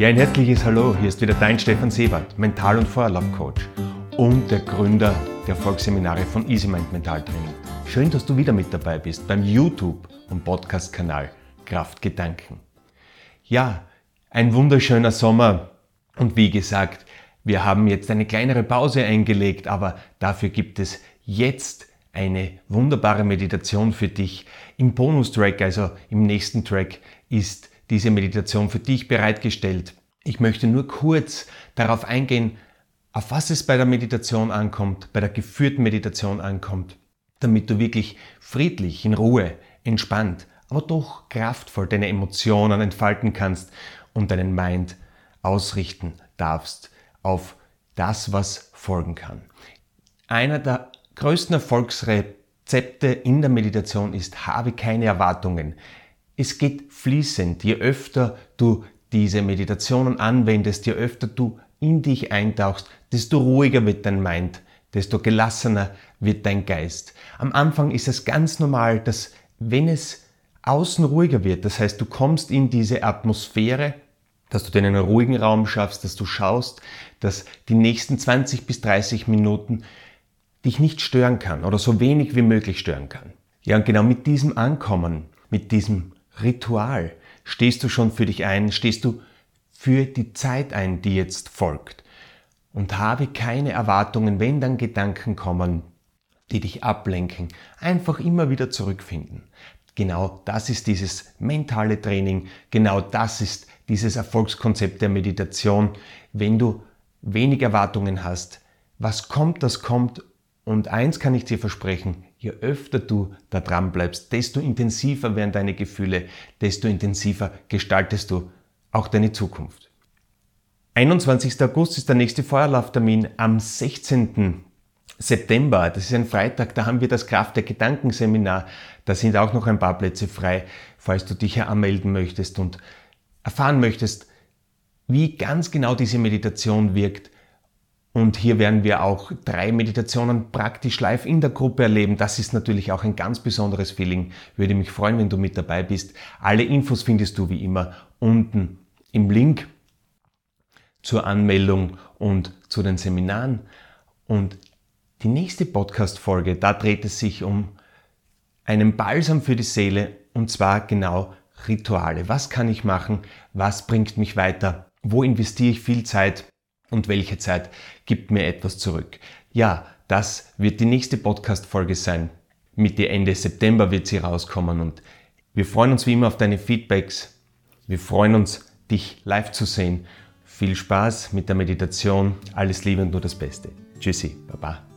Ja, ein herzliches Hallo. Hier ist wieder dein Stefan Sebert, Mental- und Vorerlaubcoach und der Gründer der Volksseminare von Easy Mind Mental Training. Schön, dass du wieder mit dabei bist beim YouTube- und Podcast-Kanal Kraftgedanken. Ja, ein wunderschöner Sommer und wie gesagt, wir haben jetzt eine kleinere Pause eingelegt, aber dafür gibt es jetzt eine wunderbare Meditation für dich. Im Bonustrack, also im nächsten Track, ist diese Meditation für dich bereitgestellt. Ich möchte nur kurz darauf eingehen, auf was es bei der Meditation ankommt, bei der geführten Meditation ankommt, damit du wirklich friedlich, in Ruhe, entspannt, aber doch kraftvoll deine Emotionen entfalten kannst und deinen Mind ausrichten darfst auf das, was folgen kann. Einer der größten Erfolgsrezepte in der Meditation ist, habe keine Erwartungen. Es geht fließend. Je öfter du diese Meditationen anwendest, je öfter du in dich eintauchst, desto ruhiger wird dein Mind, desto gelassener wird dein Geist. Am Anfang ist es ganz normal, dass wenn es außen ruhiger wird, das heißt du kommst in diese Atmosphäre, dass du dir einen ruhigen Raum schaffst, dass du schaust, dass die nächsten 20 bis 30 Minuten dich nicht stören kann oder so wenig wie möglich stören kann. Ja, und genau mit diesem Ankommen, mit diesem Ritual. Stehst du schon für dich ein? Stehst du für die Zeit ein, die jetzt folgt? Und habe keine Erwartungen, wenn dann Gedanken kommen, die dich ablenken, einfach immer wieder zurückfinden. Genau das ist dieses mentale Training, genau das ist dieses Erfolgskonzept der Meditation. Wenn du wenig Erwartungen hast, was kommt, das kommt. Und eins kann ich dir versprechen, je öfter du da dran bleibst, desto intensiver werden deine Gefühle, desto intensiver gestaltest du auch deine Zukunft. 21. August ist der nächste Feuerlauftermin am 16. September, das ist ein Freitag, da haben wir das Kraft der Gedanken Seminar. Da sind auch noch ein paar Plätze frei, falls du dich hier anmelden möchtest und erfahren möchtest, wie ganz genau diese Meditation wirkt, und hier werden wir auch drei Meditationen praktisch live in der Gruppe erleben. Das ist natürlich auch ein ganz besonderes Feeling. Würde mich freuen, wenn du mit dabei bist. Alle Infos findest du wie immer unten im Link zur Anmeldung und zu den Seminaren. Und die nächste Podcast-Folge, da dreht es sich um einen Balsam für die Seele und zwar genau Rituale. Was kann ich machen? Was bringt mich weiter? Wo investiere ich viel Zeit? Und welche Zeit gibt mir etwas zurück. Ja, das wird die nächste Podcast-Folge sein. Mitte, Ende September wird sie rauskommen und wir freuen uns wie immer auf deine Feedbacks. Wir freuen uns, dich live zu sehen. Viel Spaß mit der Meditation. Alles Liebe und nur das Beste. Tschüssi, Baba.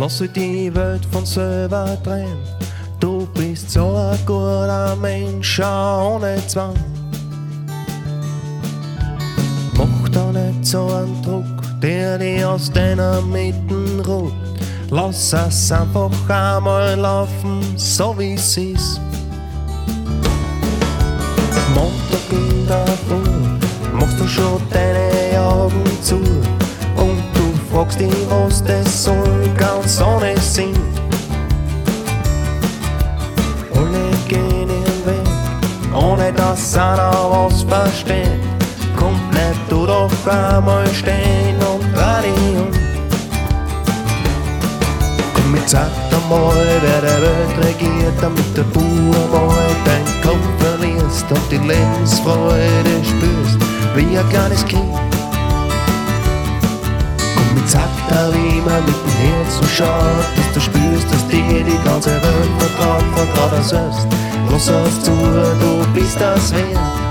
Lass die Welt von selber drehen. Du bist so ein guter Mensch, ohne Zwang. Mach da nicht so einen Druck, der dich aus deiner Mitten ruht. Lass es einfach einmal laufen, so wie es ist. Montag in der Früh machst du schon deine das soll, ganz ohne Sinn. Alle gehen ihren Weg, ohne dass einer was versteht. Komm, bleib du doch einmal stehen und um. Komm, jetzt sag einmal, wer der Welt regiert, damit der Bauer mal dein Kopf verlierst und die Lebensfreude spürst, wie ein kleines Kind. Sagt er immer mit dem Herz so schaut, dass du spürst, dass dir die ganze Welt vertraut, vertraut er selbst. Lass auf zu, du bist das wert.